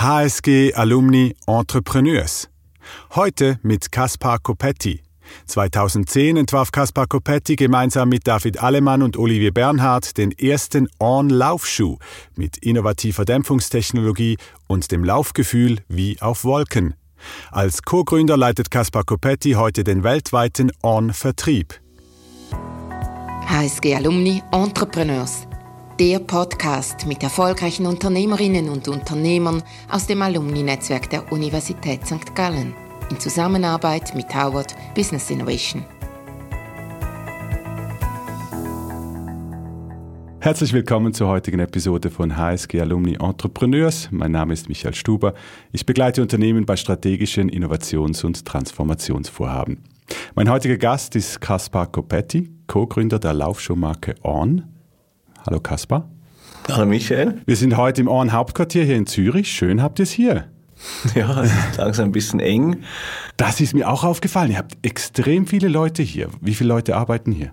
HSG Alumni Entrepreneurs. Heute mit Kaspar Kopetti. 2010 entwarf Kaspar Kopetti gemeinsam mit David Alemann und Olivier Bernhard den ersten On-Laufschuh mit innovativer Dämpfungstechnologie und dem Laufgefühl wie auf Wolken. Als Co-Gründer leitet Kaspar Kopetti heute den weltweiten On-Vertrieb. HSG Alumni Entrepreneurs der Podcast mit erfolgreichen Unternehmerinnen und Unternehmern aus dem Alumni-Netzwerk der Universität St. Gallen in Zusammenarbeit mit Howard Business Innovation. Herzlich willkommen zur heutigen Episode von HSG Alumni Entrepreneurs. Mein Name ist Michael Stuber. Ich begleite Unternehmen bei strategischen Innovations- und Transformationsvorhaben. Mein heutiger Gast ist Kaspar Kopetti, Co-Gründer der Laufschuhmarke On. Hallo Kaspar. Hallo Michael. Wir sind heute im Ohren Hauptquartier hier in Zürich. Schön habt ihr es hier. Ja, langsam ein bisschen eng. Das ist mir auch aufgefallen. Ihr habt extrem viele Leute hier. Wie viele Leute arbeiten hier?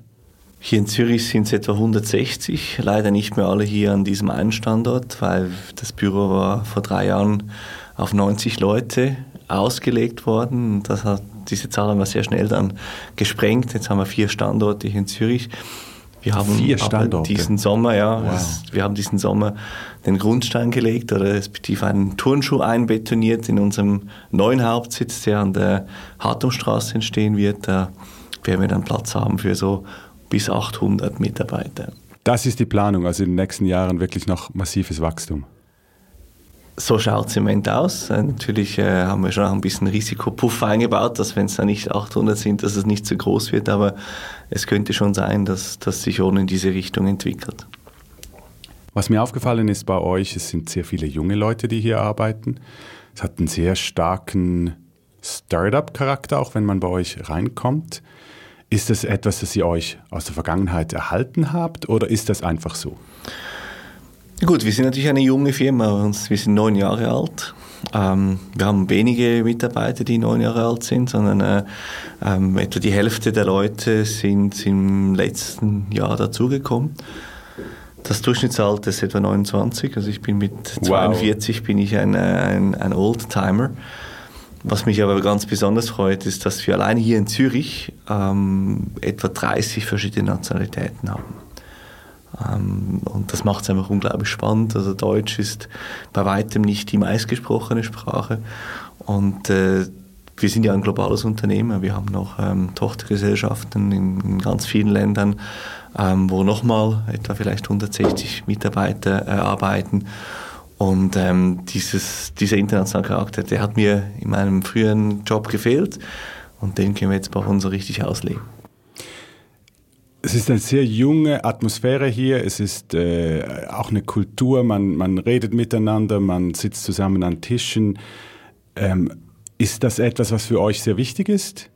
Hier in Zürich sind es etwa 160, leider nicht mehr alle hier an diesem einen Standort, weil das Büro war vor drei Jahren auf 90 Leute ausgelegt worden. Das hat, diese Zahl haben wir sehr schnell dann gesprengt. Jetzt haben wir vier Standorte hier in Zürich. Wir haben Vier Standorte. diesen Sommer, ja, wow. es, wir haben diesen Sommer den Grundstein gelegt oder respektive einen Turnschuh einbetoniert in unserem neuen Hauptsitz, der an der Hartumstraße entstehen wird. Da werden wir dann Platz haben für so bis 800 Mitarbeiter. Das ist die Planung, also in den nächsten Jahren wirklich noch massives Wachstum. So schaut es im Moment aus. Äh, natürlich äh, haben wir schon auch ein bisschen Risikopuffer eingebaut, dass wenn es da nicht 800 sind, dass es nicht zu groß wird, aber es könnte schon sein, dass das sich schon in diese Richtung entwickelt. Was mir aufgefallen ist bei euch, es sind sehr viele junge Leute, die hier arbeiten. Es hat einen sehr starken Startup-Charakter, auch wenn man bei euch reinkommt. Ist das etwas, das ihr euch aus der Vergangenheit erhalten habt oder ist das einfach so? Gut, wir sind natürlich eine junge Firma. Wir sind neun Jahre alt. Ähm, wir haben wenige Mitarbeiter, die neun Jahre alt sind, sondern äh, ähm, etwa die Hälfte der Leute sind im letzten Jahr dazugekommen. Das Durchschnittsalter ist etwa 29, also ich bin mit 42 wow. bin ich ein, ein, ein Oldtimer. Was mich aber ganz besonders freut, ist, dass wir allein hier in Zürich ähm, etwa 30 verschiedene Nationalitäten haben. Ähm, und das macht es einfach unglaublich spannend. Also Deutsch ist bei weitem nicht die meistgesprochene Sprache. Und äh, wir sind ja ein globales Unternehmen. Wir haben noch ähm, Tochtergesellschaften in, in, ganz vielen Ländern, ähm, wo nochmal etwa vielleicht 160 Mitarbeiter äh, arbeiten. Und ähm, dieses, dieser internationale Charakter, der hat mir in meinem früheren Job gefehlt. Und den können wir jetzt bei uns so richtig ausleben. Es ist eine sehr junge Atmosphäre hier. Es ist äh, auch eine Kultur. Man, man redet miteinander, man sitzt zusammen an Tischen. Ähm, ist das etwas, was für euch sehr wichtig ist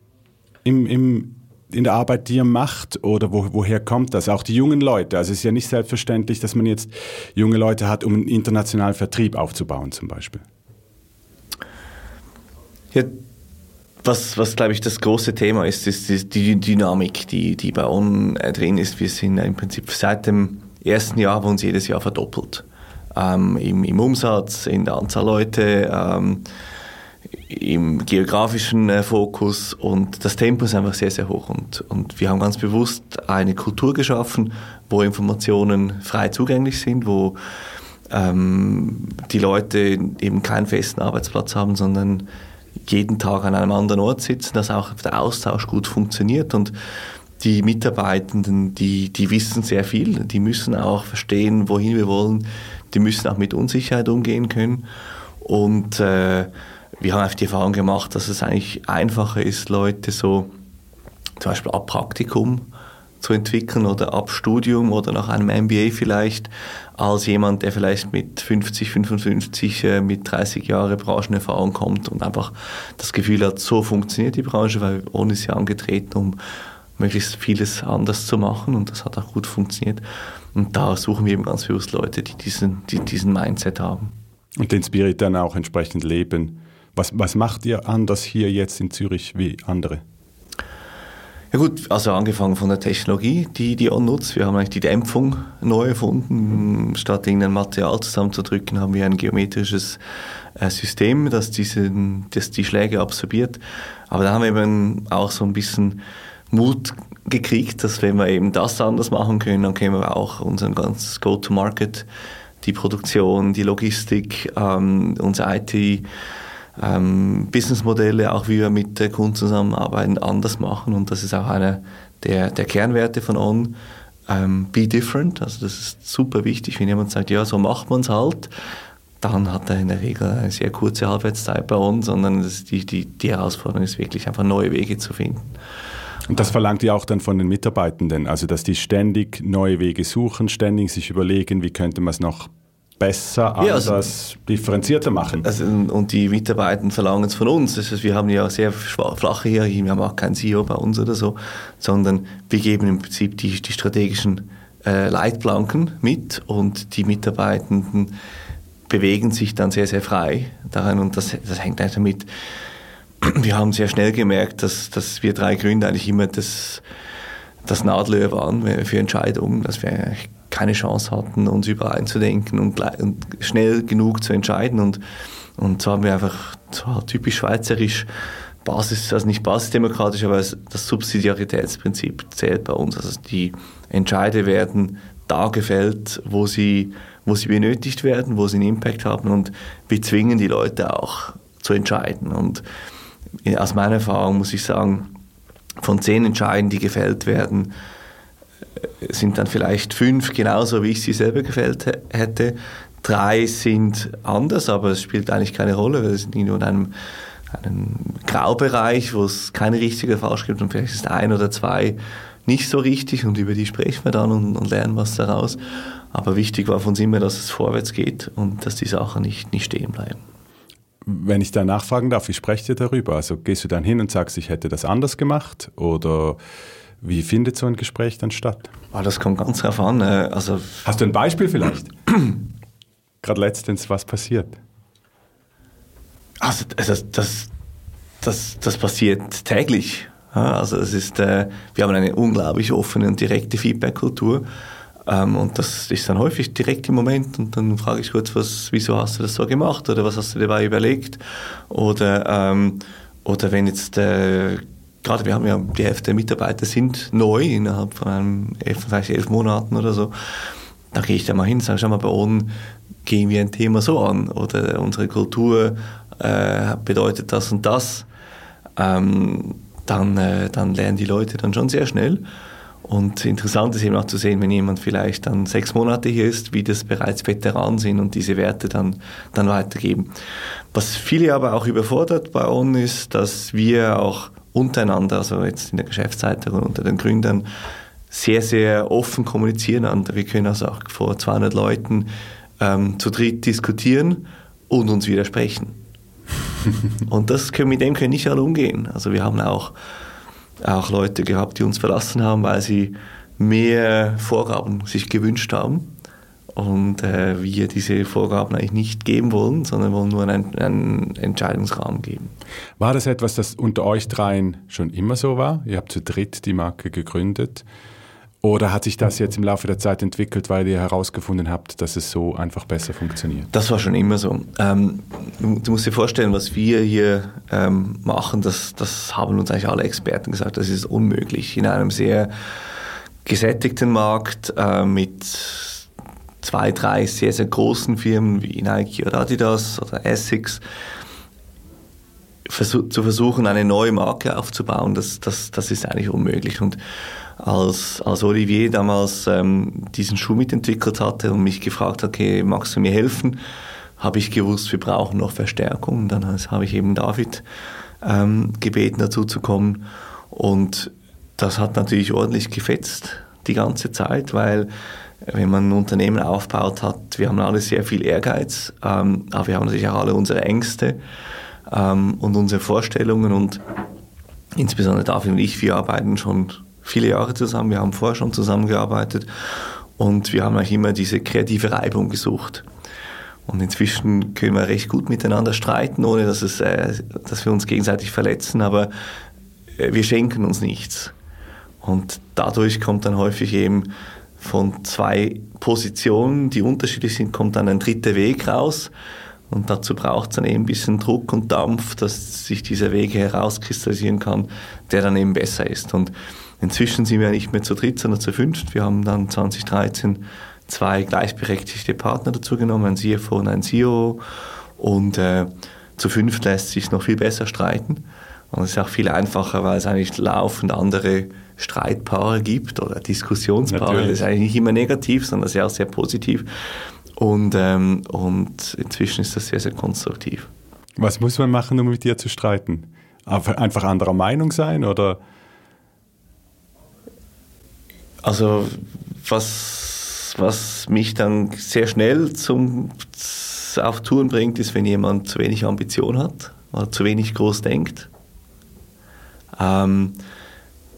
im, im, in der Arbeit, die ihr macht? Oder wo, woher kommt das? Auch die jungen Leute. Also es ist ja nicht selbstverständlich, dass man jetzt junge Leute hat, um einen internationalen Vertrieb aufzubauen zum Beispiel. Ja, was, was glaube ich, das große Thema ist, ist die, Dynamik, die, die bei uns äh, drin ist. Wir sind im Prinzip seit dem ersten Jahr wir uns jedes Jahr verdoppelt. Ähm, im, im, Umsatz, in der Anzahl Leute, ähm, im geografischen äh, Fokus und das Tempo ist einfach sehr, sehr hoch. Und, und wir haben ganz bewusst eine Kultur geschaffen, wo Informationen frei zugänglich sind, wo ähm, die Leute eben keinen festen Arbeitsplatz haben, sondern jeden Tag an einem anderen Ort sitzen, dass auch der Austausch gut funktioniert. Und die Mitarbeitenden, die, die wissen sehr viel, die müssen auch verstehen, wohin wir wollen, die müssen auch mit Unsicherheit umgehen können. Und äh, wir haben einfach die Erfahrung gemacht, dass es eigentlich einfacher ist, Leute so zum Beispiel ab Praktikum zu entwickeln oder ab Studium oder nach einem MBA vielleicht, als jemand, der vielleicht mit 50, 55, äh, mit 30 Jahren Branchenerfahrung kommt und einfach das Gefühl hat, so funktioniert die Branche, weil ohne sie angetreten, um möglichst vieles anders zu machen und das hat auch gut funktioniert. Und da suchen wir eben ganz bewusst Leute, die diesen, die diesen Mindset haben. Und den Spirit dann auch entsprechend leben. Was, was macht ihr anders hier jetzt in Zürich wie andere? Ja gut, also angefangen von der Technologie, die die On nutzt. Wir haben eigentlich die Dämpfung neu erfunden. Statt irgendein Material zusammenzudrücken, haben wir ein geometrisches äh, System, das, diesen, das die Schläge absorbiert. Aber da haben wir eben auch so ein bisschen Mut gekriegt, dass wenn wir eben das anders machen können, dann können wir auch unseren ganzen Go-to-Market, die Produktion, die Logistik, ähm, unser IT, ähm, Businessmodelle, auch wie wir mit der Kunden zusammenarbeiten, anders machen. Und das ist auch einer der, der Kernwerte von On. Ähm, be different, also das ist super wichtig, wenn jemand sagt, ja, so macht man es halt, dann hat er in der Regel eine sehr kurze Halbwertszeit bei uns, sondern die, die, die Herausforderung ist wirklich einfach neue Wege zu finden. Und das verlangt ihr auch dann von den Mitarbeitenden, also dass die ständig neue Wege suchen, ständig sich überlegen, wie könnte man es noch besser, anders, ja, also, differenzierter machen. Also, und die Mitarbeiter verlangen es von uns. Das heißt, wir haben ja sehr flache Hierarchien, wir haben auch keinen CEO bei uns oder so, sondern wir geben im Prinzip die, die strategischen äh, Leitplanken mit und die Mitarbeitenden bewegen sich dann sehr, sehr frei daran und das, das hängt einfach damit. Wir haben sehr schnell gemerkt, dass, dass wir drei Gründer eigentlich immer das, das Nadelöhr waren für Entscheidungen, dass wir keine Chance hatten, uns übereinzudenken und, und schnell genug zu entscheiden. Und, und so haben wir einfach so typisch schweizerisch Basis, also nicht basisdemokratisch, aber das Subsidiaritätsprinzip zählt bei uns. Also die Entscheide werden da gefällt, wo sie, wo sie benötigt werden, wo sie einen Impact haben und wir zwingen die Leute auch zu entscheiden. Und aus meiner Erfahrung muss ich sagen, von zehn Entscheiden, die gefällt werden, sind dann vielleicht fünf genauso, wie ich sie selber gefällt hätte. Drei sind anders, aber es spielt eigentlich keine Rolle, weil es sind nur in einem, einem Graubereich, wo es keine richtige falsch gibt und vielleicht ist ein oder zwei nicht so richtig und über die sprechen wir dann und, und lernen was daraus. Aber wichtig war für uns immer, dass es vorwärts geht und dass die Sachen nicht, nicht stehen bleiben. Wenn ich da nachfragen darf, wie sprecht ihr darüber? Also gehst du dann hin und sagst, ich hätte das anders gemacht oder wie findet so ein Gespräch dann statt? Oh, das kommt ganz drauf an. Äh, also Hast du ein Beispiel vielleicht? Gerade letztens was passiert? Also das, das, das, das passiert täglich. Also es ist, äh, wir haben eine unglaublich offene und direkte Feedback-Kultur. Ähm, und das ist dann häufig direkt im Moment und dann frage ich kurz, was, wieso hast du das so gemacht oder was hast du dabei überlegt? Oder, ähm, oder wenn jetzt äh, gerade wir haben ja die Hälfte der Mitarbeiter sind neu innerhalb von einem vielleicht elf Monaten oder so. Da gehe ich da mal hin und sage, schau mal, bei uns gehen wir ein Thema so an oder unsere Kultur äh, bedeutet das und das. Ähm, dann, äh, dann lernen die Leute dann schon sehr schnell. Und interessant ist eben auch zu sehen, wenn jemand vielleicht dann sechs Monate hier ist, wie das bereits Veteranen sind und diese Werte dann, dann weitergeben. Was viele aber auch überfordert bei uns ist, dass wir auch untereinander, also jetzt in der Geschäftsleitung und unter den Gründern, sehr, sehr offen kommunizieren. wir können also auch vor 200 Leuten ähm, zu dritt diskutieren und uns widersprechen. und das können, mit dem können nicht alle umgehen. Also wir haben auch, auch Leute gehabt, die uns verlassen haben, weil sie mehr Vorgaben sich gewünscht haben und äh, wir diese Vorgaben eigentlich nicht geben wollen, sondern wollen nur einen, einen, Entscheidungsrahmen geben. War das etwas, das unter euch dreien schon immer so war? Ihr habt zu dritt die Marke gegründet. Oder hat sich das jetzt im Laufe der Zeit entwickelt, weil ihr herausgefunden habt, dass es so einfach besser funktioniert? Das war schon immer so. Ähm, du musst dir vorstellen, was wir hier ähm, machen, das, das haben uns eigentlich alle Experten gesagt, das ist unmöglich. In einem sehr gesättigten Markt äh, mit zwei, drei sehr, sehr großen Firmen wie Nike oder Adidas oder Essex zu versuchen, eine neue Marke aufzubauen, das, das, das ist eigentlich unmöglich. Und als, als Olivier damals ähm, diesen Schuh mitentwickelt hatte und mich gefragt hat, okay, magst du mir helfen, habe ich gewusst, wir brauchen noch Verstärkung. Und dann habe ich eben David ähm, gebeten, dazu zu kommen. Und das hat natürlich ordentlich gefetzt die ganze Zeit, weil wenn man ein Unternehmen aufbaut hat, wir haben alle sehr viel Ehrgeiz, ähm, aber wir haben natürlich auch alle unsere Ängste ähm, und unsere Vorstellungen und insbesondere David und ich, wir arbeiten schon viele Jahre zusammen, wir haben vorher schon zusammengearbeitet und wir haben auch immer diese kreative Reibung gesucht. Und inzwischen können wir recht gut miteinander streiten, ohne dass, es, äh, dass wir uns gegenseitig verletzen, aber äh, wir schenken uns nichts. Und dadurch kommt dann häufig eben von zwei Positionen, die unterschiedlich sind, kommt dann ein dritter Weg raus. Und dazu braucht es dann eben ein bisschen Druck und Dampf, dass sich dieser Weg herauskristallisieren kann, der dann eben besser ist. Und inzwischen sind wir nicht mehr zu dritt, sondern zu fünft. Wir haben dann 2013 zwei gleichberechtigte Partner dazu genommen, ein CFO und ein CEO. Und äh, zu fünft lässt sich noch viel besser streiten. Und es ist auch viel einfacher, weil es eigentlich laufend andere Streitpaare gibt oder Diskussionspaare. Natürlich. Das ist eigentlich nicht immer negativ, sondern sehr, sehr positiv. Und, ähm, und inzwischen ist das sehr, sehr konstruktiv. Was muss man machen, um mit dir zu streiten? Einfach anderer Meinung sein oder? Also was, was mich dann sehr schnell zum, auf Touren bringt, ist, wenn jemand zu wenig Ambition hat oder zu wenig groß denkt. Ähm,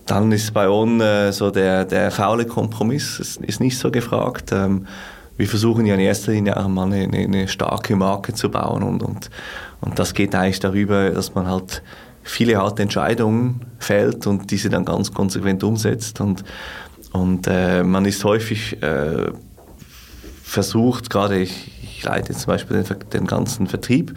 dann ist bei uns äh, so der, der faule Kompromiss ist, ist nicht so gefragt. Ähm, wir versuchen ja in erster Linie auch mal eine, eine, starke Marke zu bauen und, und, und das geht eigentlich darüber, dass man halt viele harte Entscheidungen fällt und diese dann ganz konsequent umsetzt und, und äh, man ist häufig äh, versucht, gerade ich, ich leite zum Beispiel den, den ganzen Vertrieb,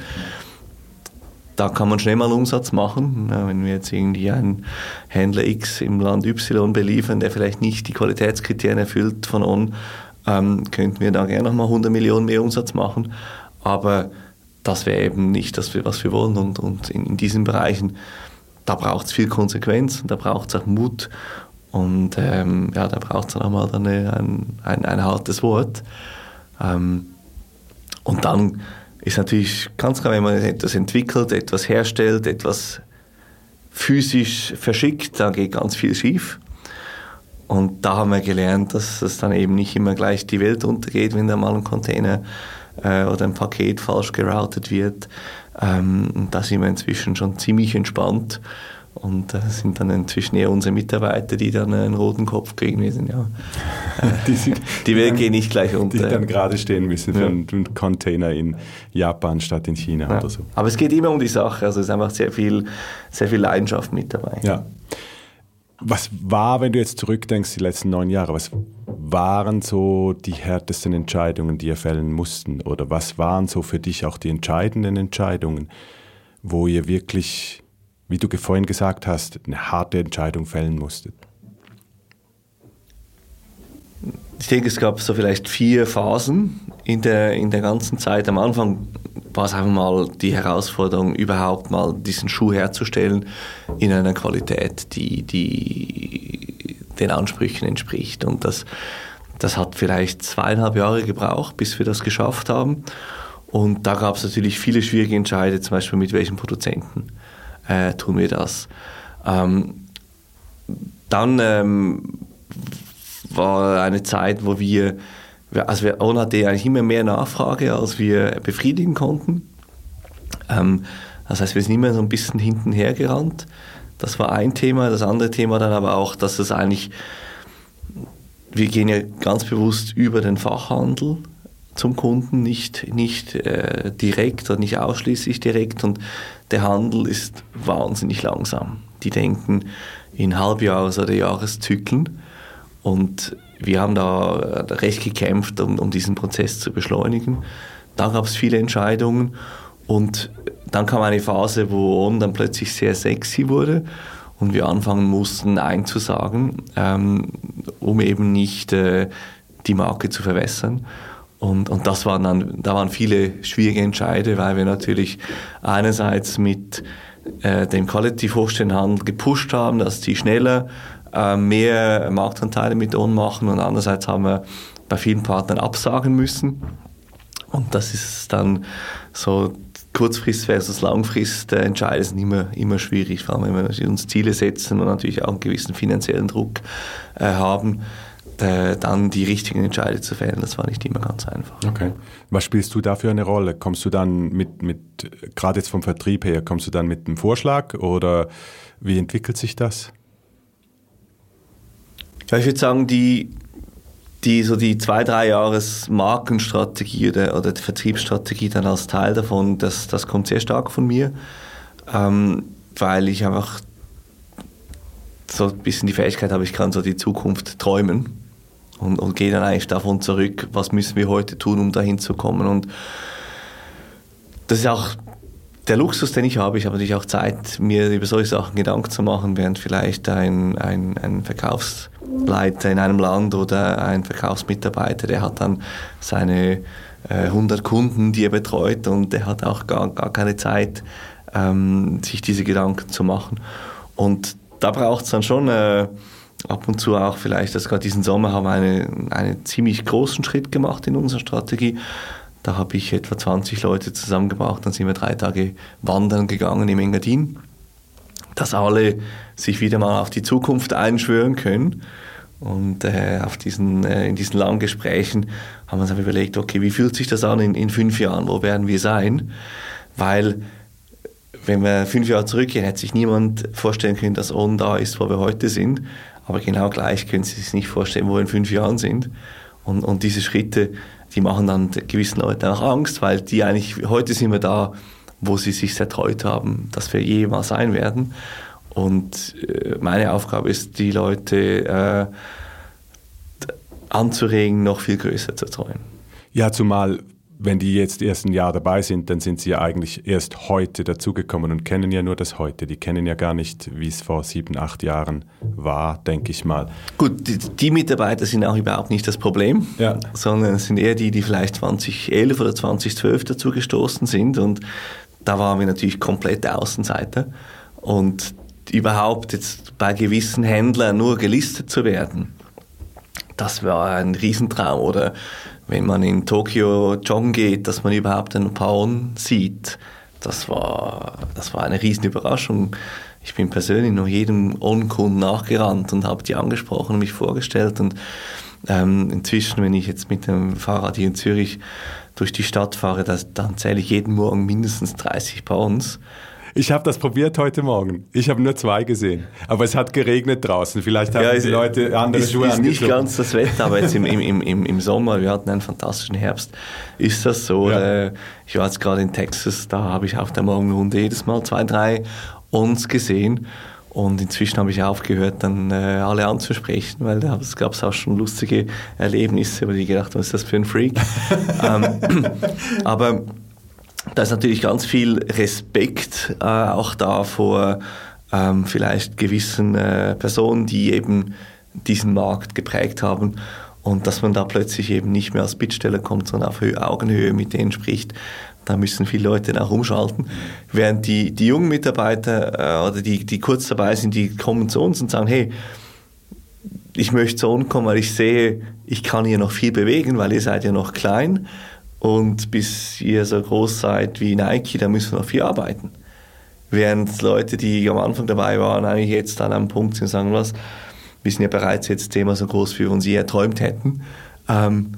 da kann man schnell mal Umsatz machen. Wenn wir jetzt irgendwie einen Händler X im Land Y beliefern, der vielleicht nicht die Qualitätskriterien erfüllt von On, ähm, könnten wir da gerne nochmal 100 Millionen mehr Umsatz machen. Aber das wäre eben nicht das, was wir wollen. Und, und in, in diesen Bereichen, da braucht es viel Konsequenz, da braucht es auch Mut und ähm, ja, da braucht es dann auch mal eine, ein, ein, ein hartes Wort. Ähm, und dann ist natürlich ganz klar, wenn man etwas entwickelt, etwas herstellt, etwas physisch verschickt, da geht ganz viel schief. Und da haben wir gelernt, dass es dann eben nicht immer gleich die Welt untergeht, wenn da mal ein Container äh, oder ein Paket falsch geroutet wird. Ähm, da sind wir inzwischen schon ziemlich entspannt und das äh, sind dann inzwischen eher unsere Mitarbeiter, die dann einen roten Kopf kriegen. Wir sind ja, äh, die, sind, die Welt geht nicht gleich unter. Die dann gerade stehen müssen für ja. einen Container in Japan statt in China ja. oder so. Aber es geht immer um die Sache. Also es ist einfach sehr viel, sehr viel Leidenschaft mit dabei. Ja. Was war, wenn du jetzt zurückdenkst, die letzten neun Jahre, was waren so die härtesten Entscheidungen, die ihr fällen mussten? Oder was waren so für dich auch die entscheidenden Entscheidungen, wo ihr wirklich wie du vorhin gesagt hast, eine harte Entscheidung fällen musstet? Ich denke, es gab so vielleicht vier Phasen in der, in der ganzen Zeit. Am Anfang war es einfach mal die Herausforderung, überhaupt mal diesen Schuh herzustellen in einer Qualität, die, die den Ansprüchen entspricht. Und das, das hat vielleicht zweieinhalb Jahre gebraucht, bis wir das geschafft haben. Und da gab es natürlich viele schwierige Entscheidungen, zum Beispiel mit welchen Produzenten äh, tun wir das. Ähm, dann ähm, war eine Zeit, wo wir, also wir ON hatte eigentlich immer mehr Nachfrage, als wir befriedigen konnten. Ähm, das heißt, wir sind immer so ein bisschen hinten hergerannt. Das war ein Thema. Das andere Thema dann aber auch, dass es eigentlich, wir gehen ja ganz bewusst über den Fachhandel zum Kunden, nicht, nicht äh, direkt oder nicht ausschließlich direkt. Und der Handel ist wahnsinnig langsam. Die denken in Halbjahres- oder Jahreszyklen. Und wir haben da recht gekämpft, um, um diesen Prozess zu beschleunigen. Da gab es viele Entscheidungen. Und dann kam eine Phase, wo On dann plötzlich sehr sexy wurde und wir anfangen mussten einzusagen, ähm, um eben nicht äh, die Marke zu verwässern. Und, und das waren dann, da waren viele schwierige Entscheide, weil wir natürlich einerseits mit äh, dem Qualitativ-Hochstellenhandel gepusht haben, dass die schneller äh, mehr Marktanteile mit uns machen und andererseits haben wir bei vielen Partnern absagen müssen. Und das ist dann so Kurzfrist versus Langfrist äh, Entscheide sind immer, immer schwierig, vor allem wenn wir uns Ziele setzen und natürlich auch einen gewissen finanziellen Druck äh, haben äh, dann die richtigen Entscheidungen zu fällen, das war nicht immer ganz einfach. Okay. Was spielst du da für eine Rolle? Kommst du dann mit, mit gerade jetzt vom Vertrieb her, kommst du dann mit einem Vorschlag oder wie entwickelt sich das? Ja, ich würde sagen, die, die, so die zwei, drei Jahres Markenstrategie oder, oder die Vertriebsstrategie dann als Teil davon, das, das kommt sehr stark von mir, ähm, weil ich einfach so ein bisschen die Fähigkeit habe, ich kann so die Zukunft träumen und, und gehe dann eigentlich davon zurück, was müssen wir heute tun, um dahin zu kommen. Und das ist auch der Luxus, den ich habe. Ich habe natürlich auch Zeit, mir über solche Sachen Gedanken zu machen, während vielleicht ein, ein, ein Verkaufsleiter in einem Land oder ein Verkaufsmitarbeiter, der hat dann seine äh, 100 Kunden, die er betreut und der hat auch gar, gar keine Zeit, ähm, sich diese Gedanken zu machen. Und da braucht es dann schon äh, ab und zu auch vielleicht, dass gerade diesen Sommer haben wir eine, einen ziemlich großen Schritt gemacht in unserer Strategie. Da habe ich etwa 20 Leute zusammengebracht, dann sind wir drei Tage wandern gegangen im Engadin, dass alle sich wieder mal auf die Zukunft einschwören können. Und äh, auf diesen, äh, in diesen langen Gesprächen haben wir uns überlegt, okay, wie fühlt sich das an in, in fünf Jahren, wo werden wir sein? Weil wenn wir fünf Jahre zurückgehen, hätte sich niemand vorstellen können, dass On da ist, wo wir heute sind. Aber genau gleich können Sie sich nicht vorstellen, wo wir in fünf Jahren sind. Und, und diese Schritte, die machen dann gewissen Leuten auch Angst, weil die eigentlich, heute sind wir da, wo sie sich erträut haben, dass wir jemals sein werden. Und äh, meine Aufgabe ist, die Leute äh, anzuregen, noch viel größer zu träumen. Ja, zumal wenn die jetzt erst ein Jahr dabei sind, dann sind sie ja eigentlich erst heute dazugekommen und kennen ja nur das heute. Die kennen ja gar nicht, wie es vor sieben, acht Jahren war, denke ich mal. Gut, die, die, Mitarbeiter sind auch überhaupt nicht das Problem, ja. sondern es sind eher die, die vielleicht 2011 oder 2012 dazugestoßen sind und da waren wir natürlich komplette Außenseiter und überhaupt jetzt bei gewissen Händlern nur gelistet zu werden, das war ein Riesentraum oder wenn man in Tokio joggen geht, dass man überhaupt einen Paon sieht. Das war, das war eine riesen Überraschung. Ich bin persönlich noch jedem On-Kunden nachgerannt und habe die angesprochen und mich vorgestellt. Und ähm, inzwischen, wenn ich jetzt mit dem Fahrrad hier in Zürich durch die Stadt fahre, das, dann zähle ich jeden Morgen mindestens 30 Pounds. Ich habe das probiert heute Morgen. Ich habe nur zwei gesehen. Aber es hat geregnet draußen. Vielleicht haben ja, die Leute andere ist, Schuhe ist nicht ganz das Wetter, aber jetzt im, im, im, im Sommer, wir hatten einen fantastischen Herbst, ist das so. Ja. Äh, ich war jetzt gerade in Texas, da habe ich auf der Morgenrunde jedes Mal zwei, drei uns gesehen. Und inzwischen habe ich aufgehört, dann äh, alle anzusprechen, weil da gab es auch schon lustige Erlebnisse, wo ich gedacht habe, was ist das für ein Freak? ähm, aber da ist natürlich ganz viel Respekt äh, auch da vor ähm, vielleicht gewissen äh, Personen, die eben diesen Markt geprägt haben und dass man da plötzlich eben nicht mehr als Bittsteller kommt, sondern auf Augenhöhe mit denen spricht. Da müssen viele Leute dann auch umschalten. Während die, die jungen Mitarbeiter äh, oder die, die kurz dabei sind, die kommen zu uns und sagen, hey, ich möchte zu uns kommen, weil ich sehe, ich kann hier noch viel bewegen, weil ihr seid ja noch klein und bis ihr so groß seid wie Nike, da müssen wir noch viel arbeiten. Während Leute, die am Anfang dabei waren, eigentlich jetzt an einem Punkt sind und sagen, was, wir sind ja bereits jetzt Thema so groß, wie wir uns je erträumt hätten. Ähm,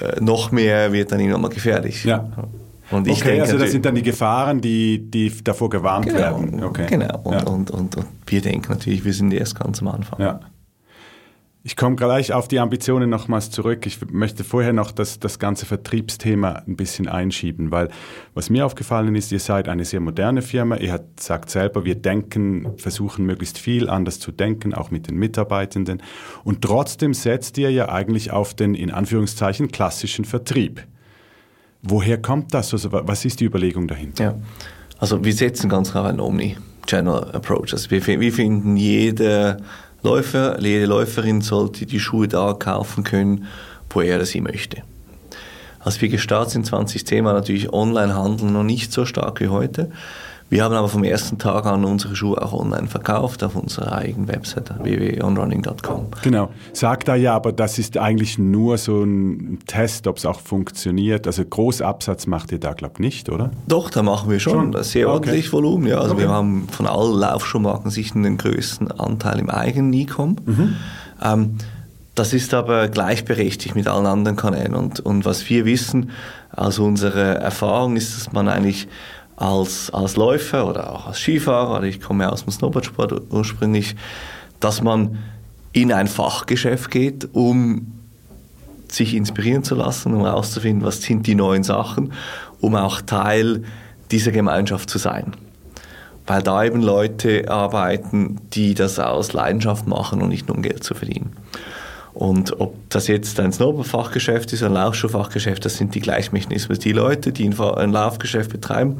äh, noch mehr wird dann irgendwann mal gefährlich. Ja. Und ich okay, denke, also das sind dann die Gefahren, die, die davor gewarnt genau, werden. Okay. Genau. Und, ja. und, und, und, wir denken natürlich, wir sind erst ganz am Anfang. Ja. Ich komme gleich auf die Ambitionen nochmals zurück. Ich möchte vorher noch das, das ganze Vertriebsthema ein bisschen einschieben, weil was mir aufgefallen ist, ihr seid eine sehr moderne Firma. Ihr sagt selber, wir denken, versuchen möglichst viel anders zu denken, auch mit den Mitarbeitenden. Und trotzdem setzt ihr ja eigentlich auf den, in Anführungszeichen, klassischen Vertrieb. Woher kommt das? Also, was ist die Überlegung dahinter? Ja. Also wir setzen ganz klar einen Omni-Channel-Approach. Also wir, wir finden jede Läufer, jede Läuferin sollte die Schuhe da kaufen können, wo er sie möchte. Als wir gestartet sind 2010 war natürlich Online-Handel noch nicht so stark wie heute. Wir haben aber vom ersten Tag an unsere Schuhe auch online verkauft auf unserer eigenen Website www.onrunning.com. Genau. Sagt er ja, aber das ist eigentlich nur so ein Test, ob es auch funktioniert. Also Großabsatz macht ihr da, glaube ich, nicht, oder? Doch, da machen wir schon, schon? sehr ordentlich okay. Volumen. Ja. Also okay. wir haben von allen Laufschuhmarken sicher den größten Anteil im eigenen E-Com. Mhm. Ähm, das ist aber gleichberechtigt mit allen anderen Kanälen. Und, und was wir wissen aus unserer Erfahrung ist, dass man eigentlich als, als Läufer oder auch als Skifahrer, ich komme aus dem Snowboardsport ursprünglich, dass man in ein Fachgeschäft geht, um sich inspirieren zu lassen, um herauszufinden, was sind die neuen Sachen, um auch Teil dieser Gemeinschaft zu sein. weil da eben Leute arbeiten, die das aus Leidenschaft machen und nicht nur um Geld zu verdienen. Und ob das jetzt ein Snowboard-Fachgeschäft ist, ein Laufschuhfachgeschäft, das sind die Gleichmechanismen. Die Leute, die ein Laufgeschäft betreiben,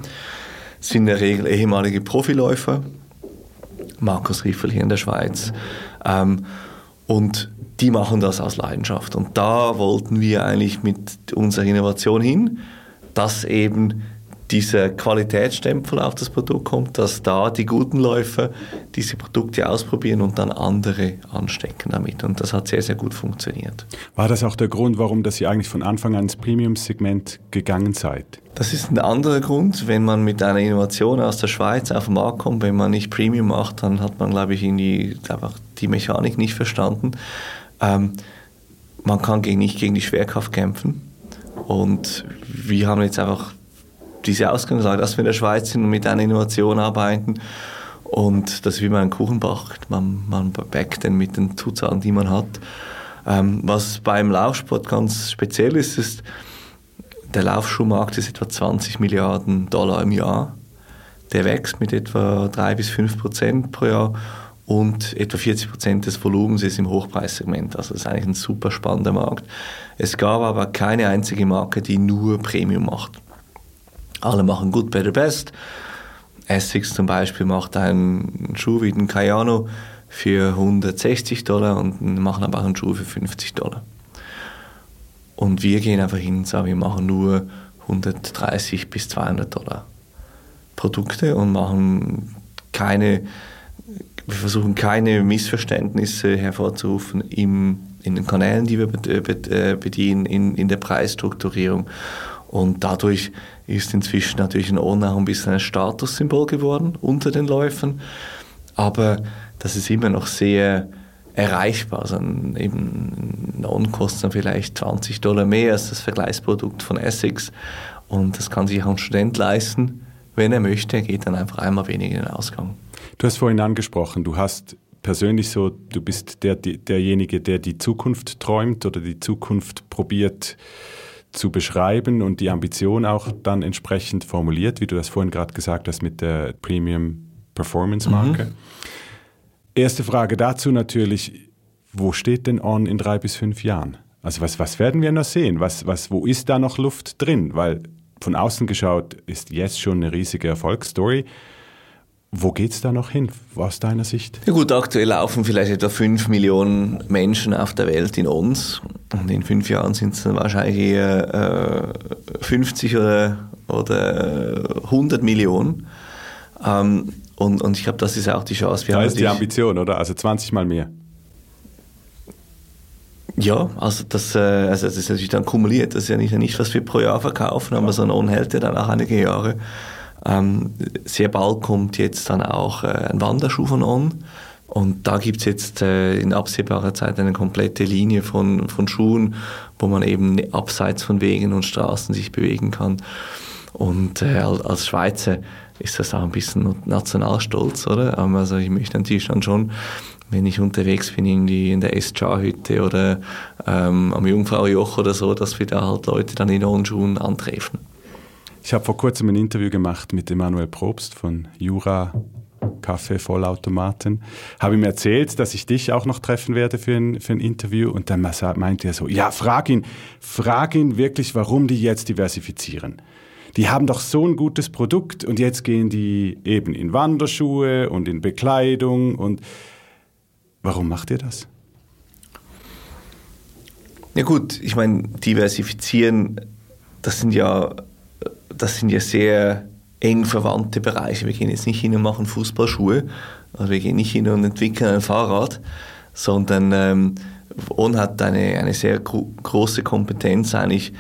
sind in der Regel ehemalige Profiläufer. Markus Riffel hier in der Schweiz. Ähm, und die machen das aus Leidenschaft. Und da wollten wir eigentlich mit unserer Innovation hin, dass eben dieser Qualitätsstempel auf das Produkt kommt, dass da die guten Läufer diese Produkte ausprobieren und dann andere anstecken damit. Und das hat sehr, sehr gut funktioniert. War das auch der Grund, warum dass ihr eigentlich von Anfang an ins Premium-Segment gegangen seid? Das ist ein anderer Grund. Wenn man mit einer Innovation aus der Schweiz auf den Markt kommt, wenn man nicht Premium macht, dann hat man, glaube ich, die, einfach die Mechanik nicht verstanden. Ähm, man kann gegen, nicht gegen die Schwerkraft kämpfen. Und wir haben jetzt einfach diese Ausgangslage, dass wir in der Schweiz sind und mit einer Innovation arbeiten. Und das ist wie man einen Kuchen backt. Man, man backt den mit den Zutaten, die man hat. Ähm, was beim Laufsport ganz speziell ist, ist, der Laufschuhmarkt ist etwa 20 Milliarden Dollar im Jahr. Der wächst mit etwa 3 bis 5 Prozent pro Jahr und etwa 40 Prozent des Volumens ist im Hochpreissegment. Also das ist eigentlich ein super spannender Markt. Es gab aber keine einzige Marke, die nur Premium macht. Alle machen Good, Better, Best. Essex zum Beispiel macht einen Schuh wie den Cayano für 160 Dollar und machen aber auch einen Schuh für 50 Dollar. Und wir gehen einfach hin und sagen, wir machen nur 130 bis 200 Dollar Produkte und machen keine, wir versuchen keine Missverständnisse hervorzurufen im, in den Kanälen, die wir äh, bedienen, in, in der Preisstrukturierung. Und dadurch ist inzwischen natürlich ein On auch ein bisschen ein Statussymbol geworden unter den Läufern. Aber das ist immer noch sehr erreichbar. Also eben ein On kostet vielleicht 20 Dollar mehr als das Vergleichsprodukt von Essex. Und das kann sich auch ein Student leisten. Wenn er möchte, er geht dann einfach einmal weniger in den Ausgang. Du hast vorhin angesprochen, du hast persönlich so, du bist der, derjenige, der die Zukunft träumt oder die Zukunft probiert zu beschreiben und die Ambition auch dann entsprechend formuliert, wie du das vorhin gerade gesagt hast mit der Premium Performance Marke. Mhm. Erste Frage dazu natürlich, wo steht denn On in drei bis fünf Jahren? Also was, was werden wir noch sehen? Was, was, wo ist da noch Luft drin? Weil von außen geschaut ist jetzt schon eine riesige Erfolgsstory. Wo geht es da noch hin, aus deiner Sicht? Ja gut, aktuell laufen vielleicht etwa 5 Millionen Menschen auf der Welt in uns. Und in fünf Jahren sind es dann wahrscheinlich eher äh, 50 oder, oder 100 Millionen. Ähm, und, und ich glaube, das ist auch die Chance. Wir da ist die Ambition, oder? Also 20 Mal mehr. Ja, also das, äh, also das ist natürlich dann kumuliert. Das ist ja nicht, nicht was wir pro Jahr verkaufen, aber so ein On hält ja dann auch einige Jahre. Ähm, sehr bald kommt jetzt dann auch äh, ein Wanderschuh von On. Und da gibt es jetzt äh, in absehbarer Zeit eine komplette Linie von, von Schuhen, wo man eben abseits von Wegen und Straßen sich bewegen kann. Und äh, als Schweizer ist das auch ein bisschen Nationalstolz, oder? Ähm, also ich möchte natürlich dann schon, wenn ich unterwegs bin, irgendwie in der SCH-Hütte oder ähm, am Jungfraujoch oder so, dass wir da halt Leute dann in On-Schuhen antreffen. Ich habe vor kurzem ein Interview gemacht mit Emanuel Probst von Jura Kaffee-Vollautomaten. Habe ihm erzählt, dass ich dich auch noch treffen werde für ein, für ein Interview. Und dann meinte er so, ja, frag ihn, frag ihn wirklich, warum die jetzt diversifizieren. Die haben doch so ein gutes Produkt und jetzt gehen die eben in Wanderschuhe und in Bekleidung und warum macht ihr das? Ja gut, ich meine, diversifizieren, das sind ja das sind ja sehr eng verwandte Bereiche. Wir gehen jetzt nicht hin und machen Fußballschuhe, also wir gehen nicht hin und entwickeln ein Fahrrad, sondern ähm, On hat eine, eine sehr gro große Kompetenz eigentlich.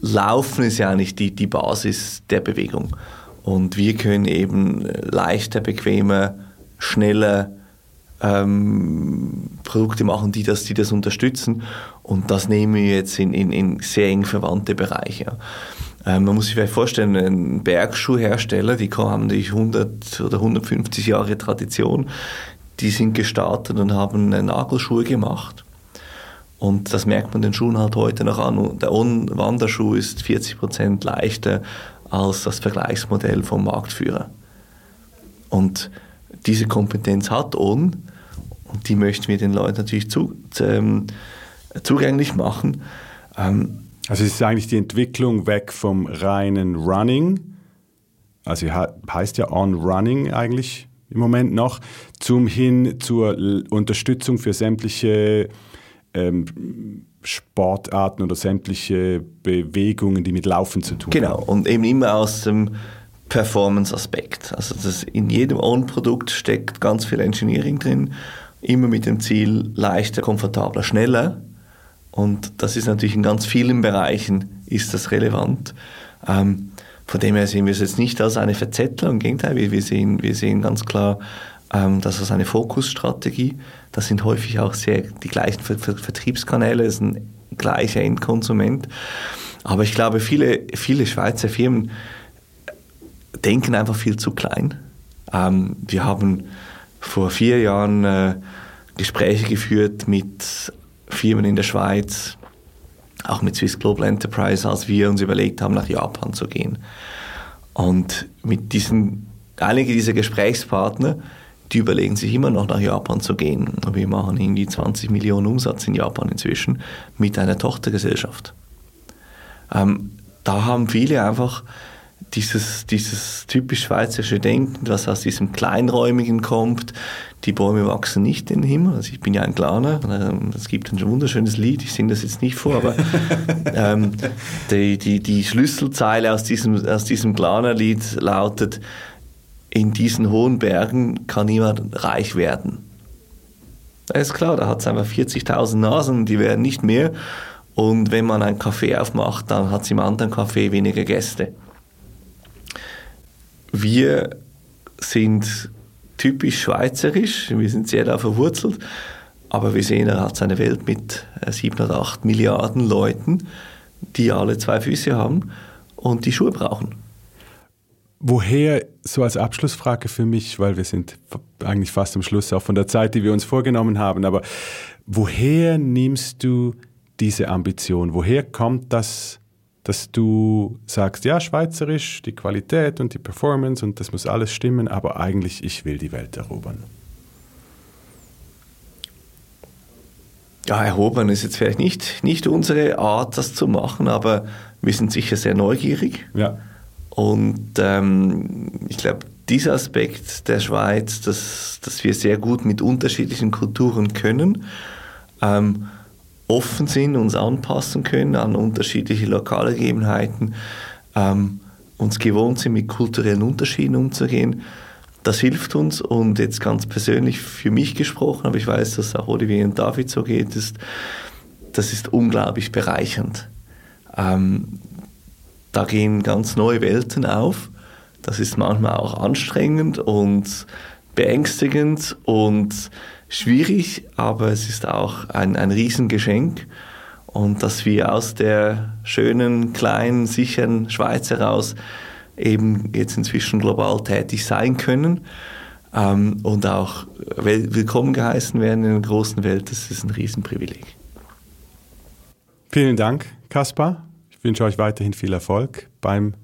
Laufen ist ja eigentlich die, die Basis der Bewegung. Und wir können eben leichter, bequemer, schneller ähm, Produkte machen, die das, die das unterstützen. Und das nehmen wir jetzt in, in, in sehr eng verwandte Bereiche. Ähm, man muss sich vielleicht vorstellen, ein Bergschuhhersteller, die haben natürlich 100 oder 150 Jahre Tradition, die sind gestartet und haben Nagelschuhe gemacht. Und das merkt man den Schuhen halt heute noch an. Der On-Wanderschuh ist 40 Prozent leichter als das Vergleichsmodell vom Marktführer. Und diese Kompetenz hat On und die möchten wir den Leuten natürlich zu, ähm, zugänglich machen. Ähm, also es ist eigentlich die Entwicklung weg vom reinen Running, also heißt ja On Running eigentlich im Moment noch, zum hin zur Unterstützung für sämtliche ähm, Sportarten oder sämtliche Bewegungen, die mit Laufen zu tun genau. haben. Genau, und eben immer aus dem Performance-Aspekt. Also das in jedem On-Produkt steckt ganz viel Engineering drin, immer mit dem Ziel leichter, komfortabler, schneller. Und das ist natürlich in ganz vielen Bereichen ist das relevant. Ähm, von dem her sehen wir es jetzt nicht als eine Verzettlung, im Gegenteil, wir, wir, sehen, wir sehen ganz klar, ähm, das ist eine Fokusstrategie. Das sind häufig auch sehr die gleichen Ver Ver Vertriebskanäle, es ist ein gleicher Endkonsument. Aber ich glaube, viele, viele Schweizer Firmen denken einfach viel zu klein. Ähm, wir haben vor vier Jahren äh, Gespräche geführt mit Firmen in der Schweiz, auch mit Swiss Global Enterprise, als wir uns überlegt haben, nach Japan zu gehen. Und mit diesen, einige dieser Gesprächspartner, die überlegen sich immer noch nach Japan zu gehen. Wir machen irgendwie 20 Millionen Umsatz in Japan inzwischen mit einer Tochtergesellschaft. Ähm, da haben viele einfach dieses, dieses typisch schweizerische Denken, was aus diesem Kleinräumigen kommt. Die Bäume wachsen nicht in den Himmel. Also ich bin ja ein Glaner. Ähm, es gibt ein wunderschönes Lied. Ich singe das jetzt nicht vor, aber ähm, die, die, die Schlüsselzeile aus diesem, aus diesem Glaner-Lied lautet, in diesen hohen Bergen kann niemand reich werden. Das ist klar, da hat es einfach 40.000 Nasen, die werden nicht mehr. Und wenn man ein Café aufmacht, dann hat es im anderen Café weniger Gäste. Wir sind typisch schweizerisch, wir sind sehr da verwurzelt, aber wir sehen, er hat seine Welt mit äh, sieben oder acht Milliarden Leuten, die alle zwei Füße haben und die Schuhe brauchen. Woher, so als Abschlussfrage für mich, weil wir sind eigentlich fast am Schluss auch von der Zeit, die wir uns vorgenommen haben, aber woher nimmst du diese Ambition? Woher kommt das dass du sagst, ja, schweizerisch, die Qualität und die Performance und das muss alles stimmen, aber eigentlich, ich will die Welt erobern. Ja, erobern ist jetzt vielleicht nicht, nicht unsere Art, das zu machen, aber wir sind sicher sehr neugierig. Ja. Und ähm, ich glaube, dieser Aspekt der Schweiz, dass, dass wir sehr gut mit unterschiedlichen Kulturen können, ähm, offen sind, uns anpassen können an unterschiedliche Lokalgegebenheiten, ähm, uns gewohnt sind, mit kulturellen Unterschieden umzugehen. Das hilft uns und jetzt ganz persönlich für mich gesprochen, aber ich weiß, dass auch Olivier und David so geht, ist, das ist unglaublich bereichernd. Ähm, da gehen ganz neue Welten auf. Das ist manchmal auch anstrengend und beängstigend und schwierig, aber es ist auch ein, ein Riesengeschenk. Und dass wir aus der schönen, kleinen, sicheren Schweiz heraus eben jetzt inzwischen global tätig sein können ähm, und auch willkommen geheißen werden in der großen Welt, das ist ein Riesenprivileg. Vielen Dank, Kaspar. Ich wünsche euch weiterhin viel Erfolg beim,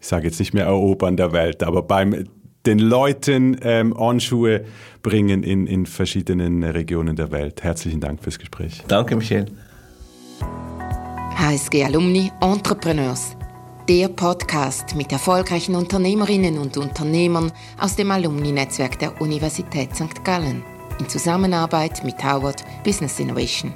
ich sage jetzt nicht mehr Erobern der Welt, aber beim den Leuten ähm, Anschuhe bringen in, in verschiedenen Regionen der Welt. Herzlichen Dank fürs Gespräch. Danke, Michael. HSG Alumni Entrepreneurs. Der Podcast mit erfolgreichen Unternehmerinnen und Unternehmern aus dem Alumni-Netzwerk der Universität St. Gallen in Zusammenarbeit mit Howard Business Innovation.